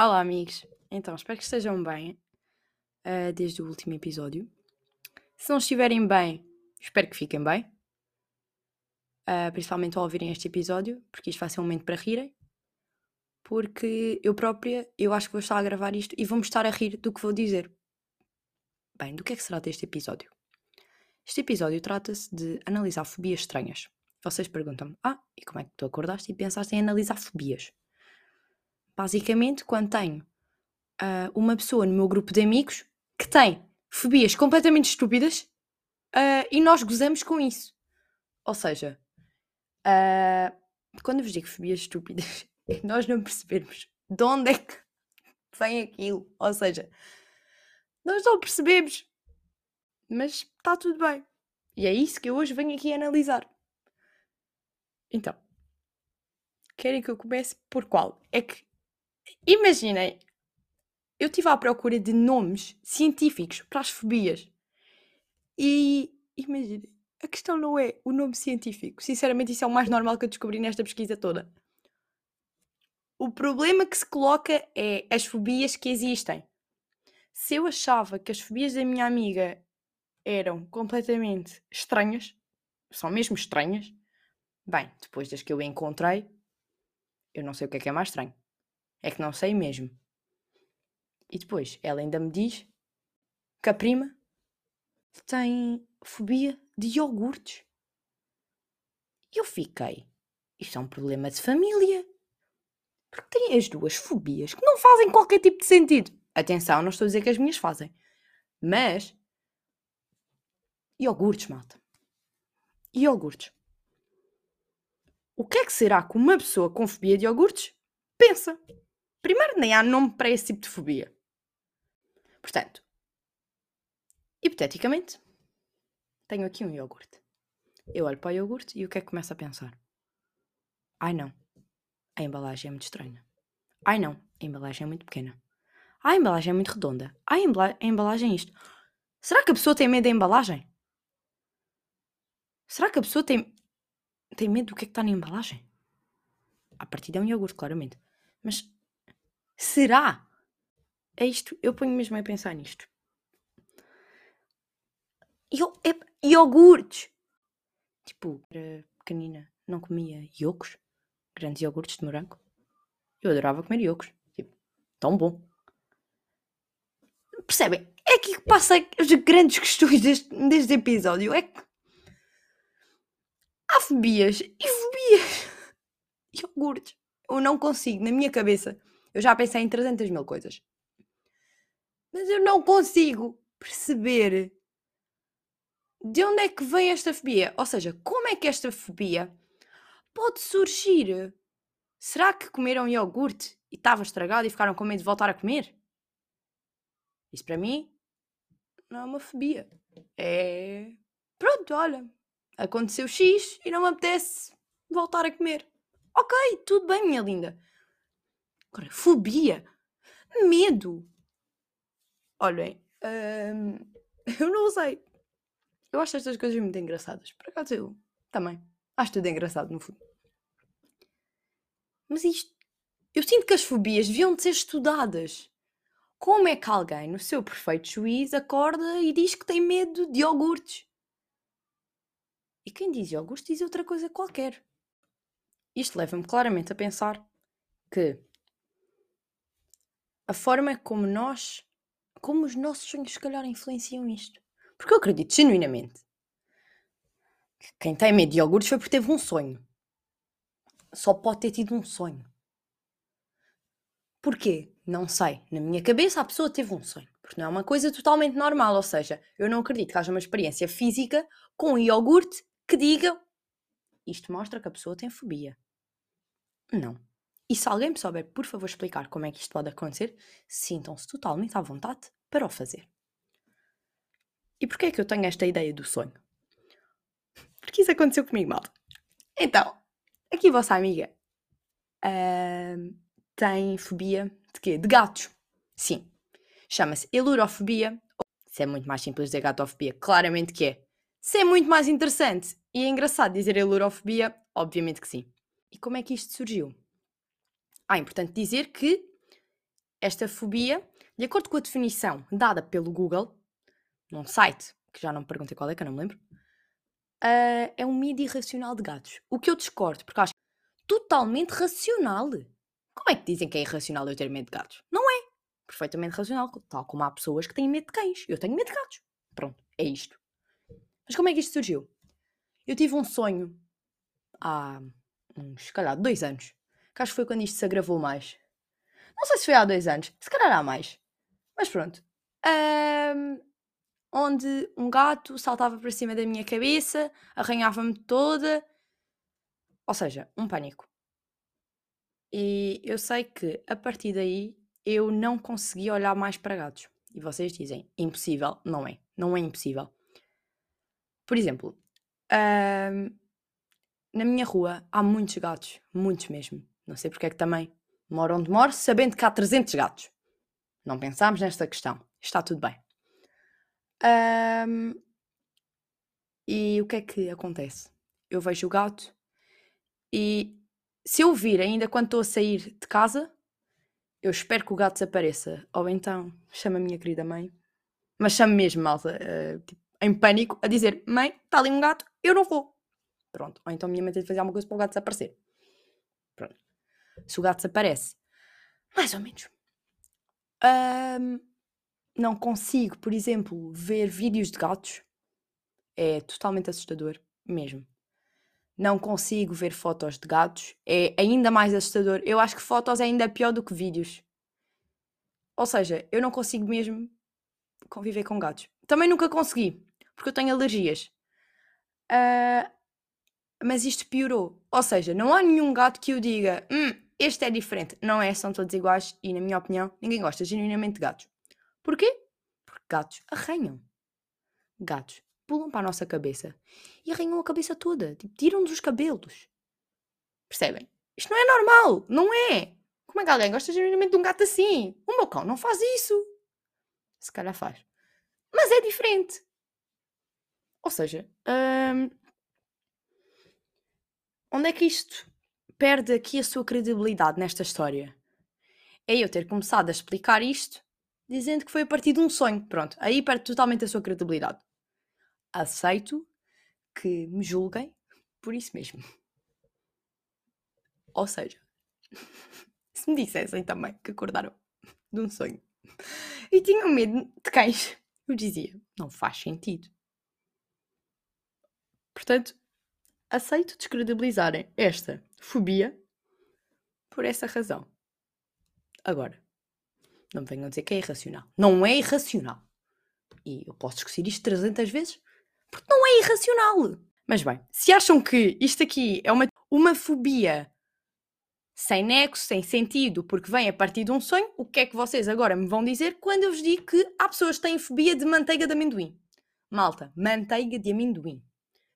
Olá, amigos. Então, espero que estejam bem uh, desde o último episódio. Se não estiverem bem, espero que fiquem bem. Uh, principalmente ao ouvirem este episódio, porque isto vai ser um momento para rirem. Porque eu própria, eu acho que vou estar a gravar isto e vou-me estar a rir do que vou dizer. Bem, do que é que se trata este episódio? Este episódio trata-se de analisar fobias estranhas. Vocês perguntam-me, ah, e como é que tu acordaste e pensaste em analisar fobias? Basicamente, quando tenho uh, uma pessoa no meu grupo de amigos que tem fobias completamente estúpidas uh, e nós gozamos com isso. Ou seja, uh, quando vos digo fobias estúpidas, é nós não percebemos de onde é que vem aquilo. Ou seja, nós não percebemos, mas está tudo bem. E é isso que eu hoje venho aqui analisar. Então, querem que eu comece por qual? É que Imaginem, eu estive à procura de nomes científicos para as fobias. E imaginem, a questão não é o nome científico. Sinceramente, isso é o mais normal que eu descobri nesta pesquisa toda. O problema que se coloca é as fobias que existem. Se eu achava que as fobias da minha amiga eram completamente estranhas, são mesmo estranhas, bem, depois das que eu encontrei, eu não sei o que é que é mais estranho. É que não sei mesmo. E depois, ela ainda me diz que a prima tem fobia de iogurtes. Eu fiquei. Isto é um problema de família. Porque tem as duas fobias que não fazem qualquer tipo de sentido. Atenção, não estou a dizer que as minhas fazem. Mas. Iogurtes, malta. Iogurtes. O que é que será que uma pessoa com fobia de iogurtes pensa? Primeiro, nem há nome para esse tipo de fobia. Portanto, hipoteticamente, tenho aqui um iogurte. Eu olho para o iogurte e o que é que começo a pensar? Ai não, a embalagem é muito estranha. Ai não, a embalagem é muito pequena. Ai, a embalagem é muito redonda. Ai, a embalagem é isto. Será que a pessoa tem medo da embalagem? Será que a pessoa tem, tem medo do que é que está na embalagem? A partir é um iogurte, claramente. Mas Será? É isto, eu ponho mesmo a pensar nisto. Eu, é, iogurtes! Tipo, era pequenina, não comia iogos, grandes iogurtes de morango. Eu adorava comer iogos. Tipo, tão bom. Percebem? É aqui que passa as grandes questões deste, deste episódio. É que há fobias e fobias. Iogurtes. Eu não consigo, na minha cabeça, eu já pensei em 300 mil coisas. Mas eu não consigo perceber de onde é que vem esta fobia. Ou seja, como é que esta fobia pode surgir? Será que comeram iogurte e estava estragado e ficaram com medo de voltar a comer? Isso para mim não é uma fobia. É. Pronto, olha. Aconteceu X e não me apetece voltar a comer. Ok, tudo bem, minha linda. Agora, fobia, medo. Olhem, hum, eu não sei. Eu acho estas coisas muito engraçadas. Por acaso eu também. Acho tudo engraçado, no fundo. Mas isto. Eu sinto que as fobias deviam de ser estudadas. Como é que alguém, no seu perfeito juízo, acorda e diz que tem medo de iogurtes? E quem diz iogurtes diz outra coisa qualquer. Isto leva-me claramente a pensar que a forma como nós, como os nossos sonhos, se calhar, influenciam isto. Porque eu acredito genuinamente que quem tem medo de iogurtes foi porque teve um sonho. Só pode ter tido um sonho. Porquê? Não sei. Na minha cabeça, a pessoa teve um sonho. Porque não é uma coisa totalmente normal. Ou seja, eu não acredito que haja uma experiência física com um iogurte que diga isto mostra que a pessoa tem fobia. Não. E se alguém me souber, por favor, explicar como é que isto pode acontecer, sintam-se totalmente à vontade para o fazer. E porquê é que eu tenho esta ideia do sonho? Porque isso aconteceu comigo, malta. Então, aqui vossa amiga uh, tem fobia de quê? De gatos. Sim. Chama-se elurofobia. Se é muito mais simples dizer gatofobia, claramente que é. Se é muito mais interessante e é engraçado dizer elurofobia, obviamente que sim. E como é que isto surgiu? Ah, é importante dizer que esta fobia, de acordo com a definição dada pelo Google, num site, que já não me perguntei qual é, que eu não me lembro, uh, é um medo irracional de gatos. O que eu discordo, porque acho totalmente racional. Como é que dizem que é irracional eu ter medo de gatos? Não é. Perfeitamente racional. Tal como há pessoas que têm medo de cães. Eu tenho medo de gatos. Pronto, é isto. Mas como é que isto surgiu? Eu tive um sonho há uns, se calhar, dois anos. Que acho que foi quando isto se agravou mais. Não sei se foi há dois anos. Se calhar há mais. Mas pronto. Um, onde um gato saltava para cima da minha cabeça, arranhava-me toda. Ou seja, um pânico. E eu sei que a partir daí eu não consegui olhar mais para gatos. E vocês dizem, impossível. Não é. Não é impossível. Por exemplo, na minha rua há muitos gatos. Muitos mesmo. Não sei porque é que também moro onde moro, sabendo que há 300 gatos. Não pensámos nesta questão. Está tudo bem. Um, e o que é que acontece? Eu vejo o gato e se eu vir ainda quando estou a sair de casa, eu espero que o gato desapareça. Ou então chamo a minha querida mãe, mas chamo mesmo, malta, uh, em pânico, a dizer: Mãe, está ali um gato, eu não vou. Pronto. Ou então minha mãe tem de fazer alguma coisa para o gato desaparecer. Se o gato desaparece, mais ou menos. Um, não consigo, por exemplo, ver vídeos de gatos. É totalmente assustador, mesmo. Não consigo ver fotos de gatos. É ainda mais assustador. Eu acho que fotos é ainda pior do que vídeos. Ou seja, eu não consigo mesmo conviver com gatos. Também nunca consegui, porque eu tenho alergias. Uh, mas isto piorou. Ou seja, não há nenhum gato que eu diga, hum, este é diferente. Não é, são todos iguais e, na minha opinião, ninguém gosta genuinamente de gatos. Porquê? Porque gatos arranham. Gatos pulam para a nossa cabeça e arranham a cabeça toda. Tipo, tiram-nos os cabelos. Percebem? Isto não é normal. Não é. Como é que alguém gosta genuinamente de um gato assim? O meu cão não faz isso. Se calhar faz. Mas é diferente. Ou seja, hum, onde é que isto perde aqui a sua credibilidade nesta história? É eu ter começado a explicar isto dizendo que foi a partir de um sonho. Pronto, aí perde totalmente a sua credibilidade. Aceito que me julguem por isso mesmo. Ou seja, se me dissessem também que acordaram de um sonho e tinham medo de cães, eu dizia: não faz sentido. Portanto, aceito descredibilizarem esta fobia por essa razão. Agora, não me venham dizer que é irracional. Não é irracional. E eu posso discutir isto 300 vezes, porque não é irracional. Mas bem, se acham que isto aqui é uma, uma fobia sem nexo, sem sentido, porque vem a partir de um sonho, o que é que vocês agora me vão dizer quando eu vos digo que há pessoas que têm fobia de manteiga de amendoim? Malta, manteiga de amendoim.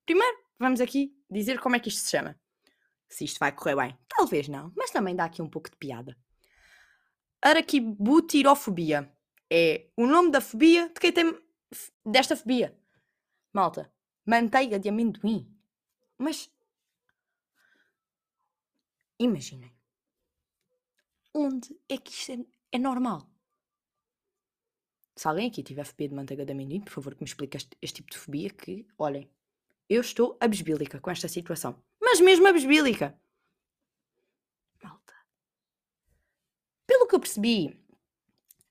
Primeiro, vamos aqui dizer como é que isto se chama. Se isto vai correr bem. Talvez não, mas também dá aqui um pouco de piada. Araquibutirofobia. É o nome da fobia de quem tem desta fobia. Malta, manteiga de amendoim. Mas imaginem. Onde é que isto é, é normal? Se alguém aqui tiver fobia de manteiga de amendoim, por favor que me explique este, este tipo de fobia que, olhem, eu estou abesbílica com esta situação. Mas mesmo abesbílica. Pelo que eu percebi,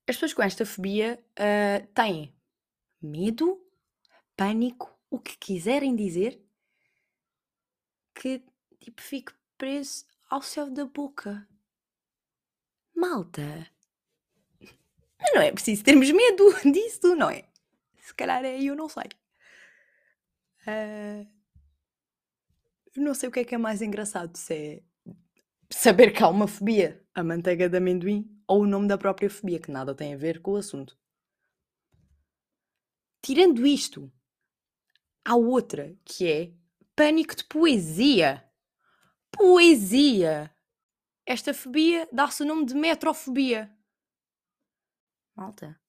as pessoas com esta fobia uh, têm medo, pânico, o que quiserem dizer, que tipo fique preso ao céu da boca. Malta, não é preciso termos medo disso, não é? Se calhar é eu não sei. Uh, não sei o que é que é mais engraçado, se é saber que há uma fobia a manteiga de amendoim ou o nome da própria fobia, que nada tem a ver com o assunto. Tirando isto, há outra que é pânico de poesia. Poesia! Esta fobia dá-se o nome de metrofobia. Malta,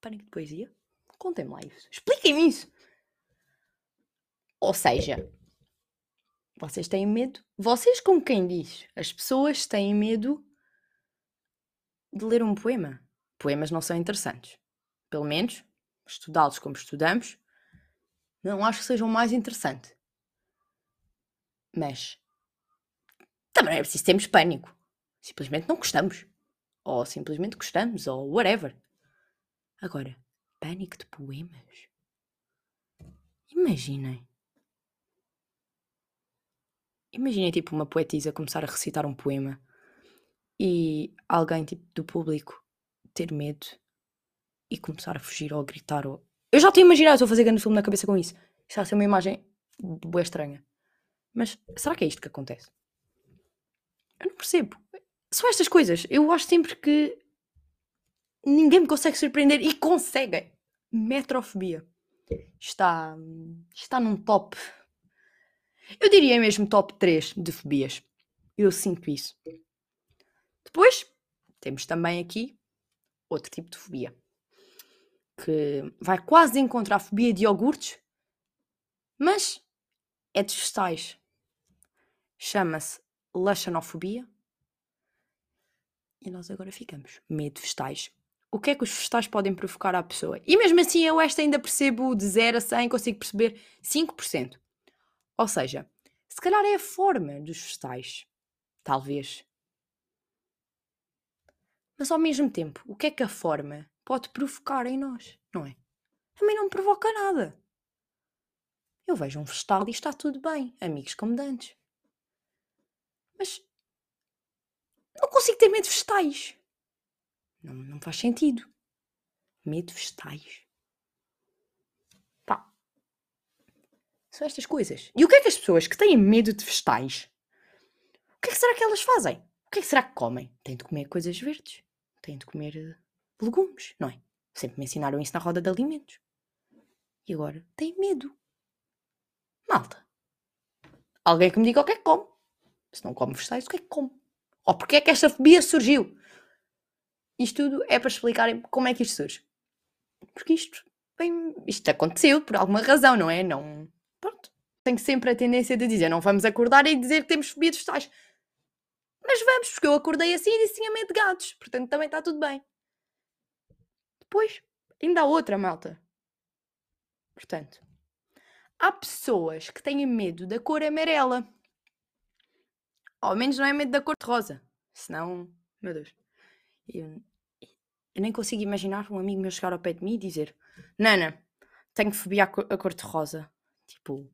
pânico de poesia? Contem-me lá isso. Expliquem-me isso. Ou seja, vocês têm medo? Vocês com quem diz? As pessoas têm medo de ler um poema. Poemas não são interessantes. Pelo menos, estudá-los como estudamos, não acho que sejam mais interessante. Mas também é preciso termos pânico. Simplesmente não gostamos. Ou simplesmente gostamos, ou whatever. Agora, pânico de poemas. Imaginem. Imaginem tipo uma poetisa começar a recitar um poema e alguém tipo do público ter medo e começar a fugir ou a gritar ou... Eu já estou a imaginar, estou a fazer grande filme na cabeça com isso. Isso vai ser uma imagem boa estranha. Mas será que é isto que acontece? Eu não percebo. São estas coisas. Eu acho sempre que ninguém me consegue surpreender e conseguem. Metrofobia. Está, está num top. Eu diria mesmo top 3 de fobias. Eu sinto isso. Depois, temos também aqui outro tipo de fobia. Que vai quase encontrar a fobia de iogurtes, mas é dos vegetais. Chama-se laxanofobia. E nós agora ficamos. Medo de vegetais. O que é que os vegetais podem provocar à pessoa? E mesmo assim, eu esta ainda percebo de 0 a 100, consigo perceber 5%. Ou seja, se calhar é a forma dos vegetais. Talvez. Mas ao mesmo tempo, o que é que a forma pode provocar em nós? Não é? A mim não me provoca nada. Eu vejo um vegetal e está tudo bem, amigos como dantes. Mas não consigo ter medo de vegetais. Não, não faz sentido. Medo de vegetais. São estas coisas. E o que é que as pessoas que têm medo de vegetais, o que é que será que elas fazem? O que é que será que comem? Têm de comer coisas verdes. Têm de comer uh, legumes, não é? Sempre me ensinaram isso na roda de alimentos. E agora têm medo. Malta. Alguém que me diga o que é que come. Se não come vegetais, o que é que come? Ou porque é que esta fobia surgiu? Isto tudo é para explicarem como é que isto surge. Porque isto, bem, isto aconteceu por alguma razão, não é? Não. Tenho sempre a tendência de dizer, não vamos acordar e dizer que temos de vegetais. Mas vamos, porque eu acordei assim e disse tinha medo de gatos. Portanto, também está tudo bem. Depois, ainda há outra, malta. Portanto, há pessoas que têm medo da cor amarela. Ao menos não é medo da cor de rosa. Senão, meu Deus. Eu, eu nem consigo imaginar um amigo meu chegar ao pé de mim e dizer: Nana, tenho fobia à à cor de rosa. Tipo,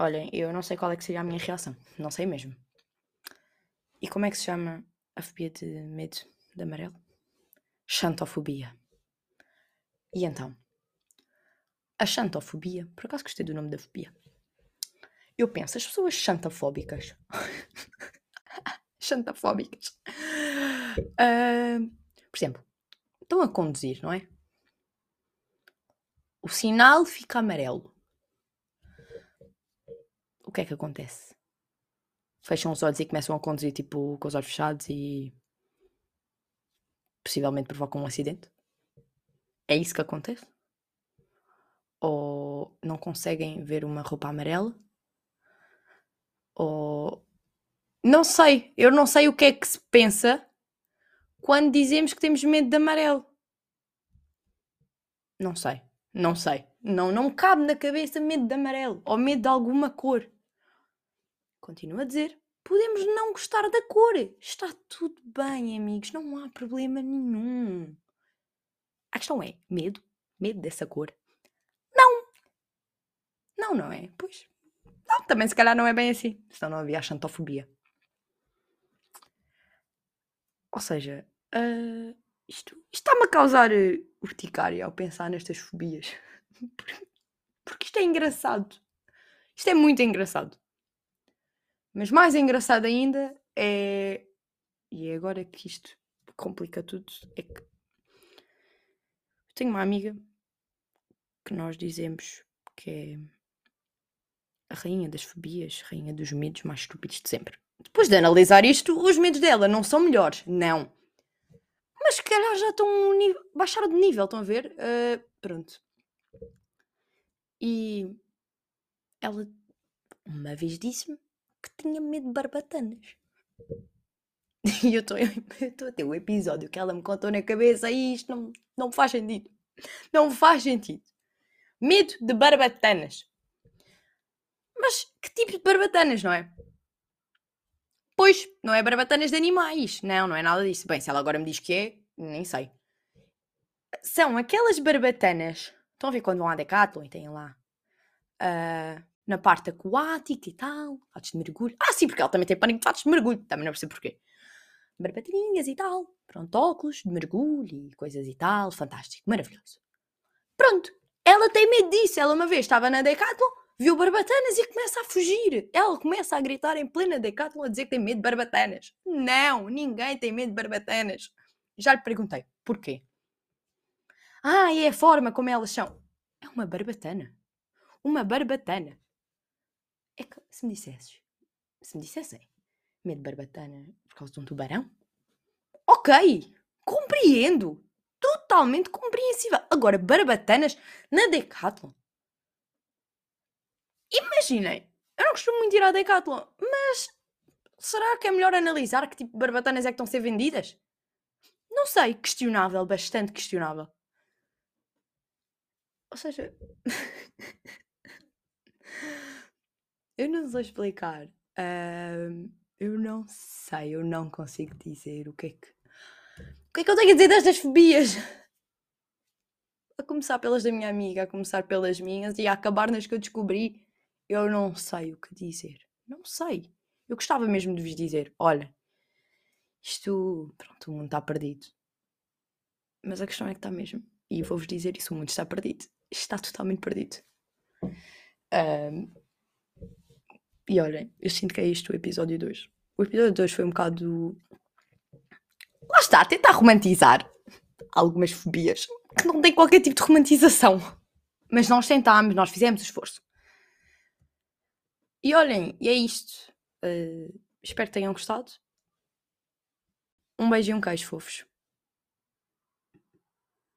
olhem, eu não sei qual é que seria a minha reação. Não sei mesmo. E como é que se chama a fobia de medo de amarelo? Xantofobia. E então? A xantofobia, por acaso gostei do nome da fobia. Eu penso, as pessoas xantafóbicas. xantafóbicas. Uh, por exemplo, estão a conduzir, não é? O sinal fica amarelo. O que é que acontece? Fecham os olhos e começam a conduzir tipo com os olhos fechados e possivelmente provocam um acidente? É isso que acontece? Ou não conseguem ver uma roupa amarela? Ou não sei, eu não sei o que é que se pensa quando dizemos que temos medo de amarelo. Não sei, não sei. Não, não cabe na cabeça medo de amarelo ou medo de alguma cor. Continuo a dizer, podemos não gostar da cor. Está tudo bem, amigos, não há problema nenhum. A questão é, medo? Medo dessa cor? Não. Não, não é? Pois. Não, também se calhar não é bem assim. Senão não havia a xantofobia. Ou seja, uh, isto, está-me a causar uh, urticária ao pensar nestas fobias. Porque isto é engraçado. Isto é muito engraçado. Mas mais engraçado ainda é. E é agora que isto complica tudo. É que. Eu tenho uma amiga que nós dizemos que é a rainha das fobias, rainha dos medos mais estúpidos de sempre. Depois de analisar isto, os medos dela não são melhores, não. Mas se calhar já estão baixaram de nível, estão a ver? Uh, pronto. E ela uma vez disse-me que tinha medo de barbatanas. E eu estou a ter o episódio que ela me contou na cabeça e isto não, não faz sentido. Não faz sentido. Medo de barbatanas. Mas que tipo de barbatanas, não é? Pois, não é barbatanas de animais. Não, não é nada disso. Bem, se ela agora me diz que é, nem sei. São aquelas barbatanas. Estão a ver quando vão à Decathlon e têm lá uh, na parte aquática e tal, fatos de mergulho. Ah, sim, porque ela também tem pânico de fatos de mergulho. Também não percebo porquê. Barbataninhas e tal. Pronto, óculos de mergulho e coisas e tal. Fantástico, maravilhoso. Pronto, ela tem medo disso. Ela uma vez estava na Decathlon, viu barbatanas e começa a fugir. Ela começa a gritar em plena Decathlon a dizer que tem medo de barbatanas. Não, ninguém tem medo de barbatanas. Já lhe perguntei, porquê? Ah, é a forma como elas são. É uma barbatana. Uma barbatana. É que se me dissesses, se me dissessem medo de barbatana por causa de um tubarão, ok, compreendo. Totalmente compreensível. Agora, barbatanas na Decathlon. Imaginem, eu não costumo muito ir à Decathlon, mas será que é melhor analisar que tipo de barbatanas é que estão a ser vendidas? Não sei, questionável, bastante questionável. Ou seja, eu não sei explicar. Eu não sei, eu não consigo dizer o que é que. O que é que eu tenho a dizer destas fobias? A começar pelas da minha amiga, a começar pelas minhas e a acabar nas que eu descobri, eu não sei o que dizer. Não sei. Eu gostava mesmo de vos dizer: olha, isto. Pronto, o mundo está perdido. Mas a questão é que está mesmo. E vou-vos dizer isso: o mundo está perdido. Está totalmente perdido. Um, e olhem, eu sinto que é isto o episódio 2. O episódio 2 foi um bocado. Lá está, tentar romantizar algumas fobias que não têm qualquer tipo de romantização. Mas nós tentámos, nós fizemos o esforço. E olhem, e é isto. Uh, espero que tenham gostado. Um beijo e um queijo, fofos.